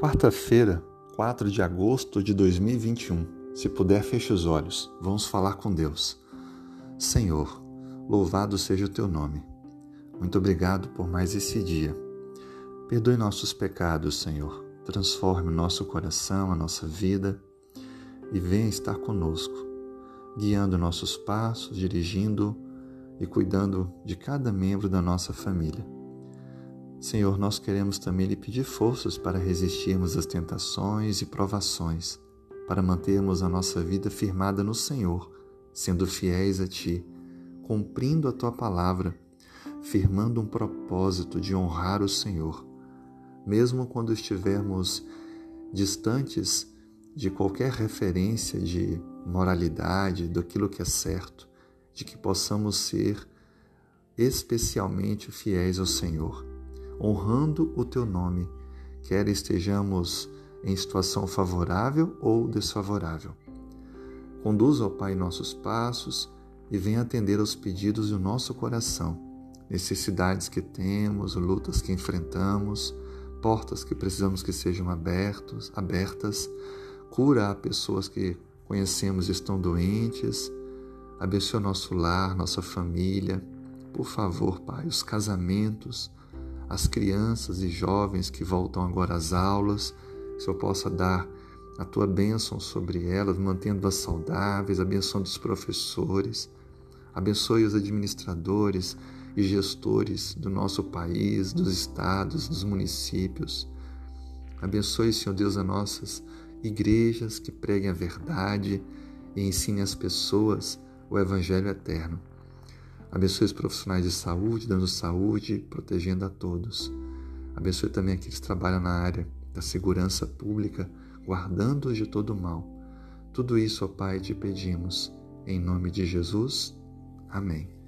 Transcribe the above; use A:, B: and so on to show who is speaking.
A: Quarta-feira, 4 de agosto de 2021. Se puder, feche os olhos. Vamos falar com Deus. Senhor, louvado seja o teu nome. Muito obrigado por mais esse dia. Perdoe nossos pecados, Senhor. Transforme o nosso coração, a nossa vida e venha estar conosco, guiando nossos passos, dirigindo e cuidando de cada membro da nossa família. Senhor, nós queremos também lhe pedir forças para resistirmos às tentações e provações, para mantermos a nossa vida firmada no Senhor, sendo fiéis a Ti, cumprindo a Tua palavra, firmando um propósito de honrar o Senhor. Mesmo quando estivermos distantes de qualquer referência de moralidade, daquilo que é certo, de que possamos ser especialmente fiéis ao Senhor honrando o teu nome, quer estejamos em situação favorável ou desfavorável. Conduza, Pai, nossos passos e venha atender aos pedidos do nosso coração, necessidades que temos, lutas que enfrentamos, portas que precisamos que sejam abertos, abertas, cura a pessoas que conhecemos e estão doentes, abençoa nosso lar, nossa família, por favor, Pai, os casamentos, as crianças e jovens que voltam agora às aulas, que o Senhor possa dar a tua bênção sobre elas, mantendo-as saudáveis, abençoando os professores, abençoe os administradores e gestores do nosso país, dos estados, dos municípios. Abençoe, Senhor Deus, as nossas igrejas que preguem a verdade e ensinem as pessoas o Evangelho eterno. Abençoe os profissionais de saúde, dando saúde, protegendo a todos. Abençoe também aqueles que trabalham na área da segurança pública, guardando-os de todo mal. Tudo isso, ó Pai, te pedimos. Em nome de Jesus. Amém.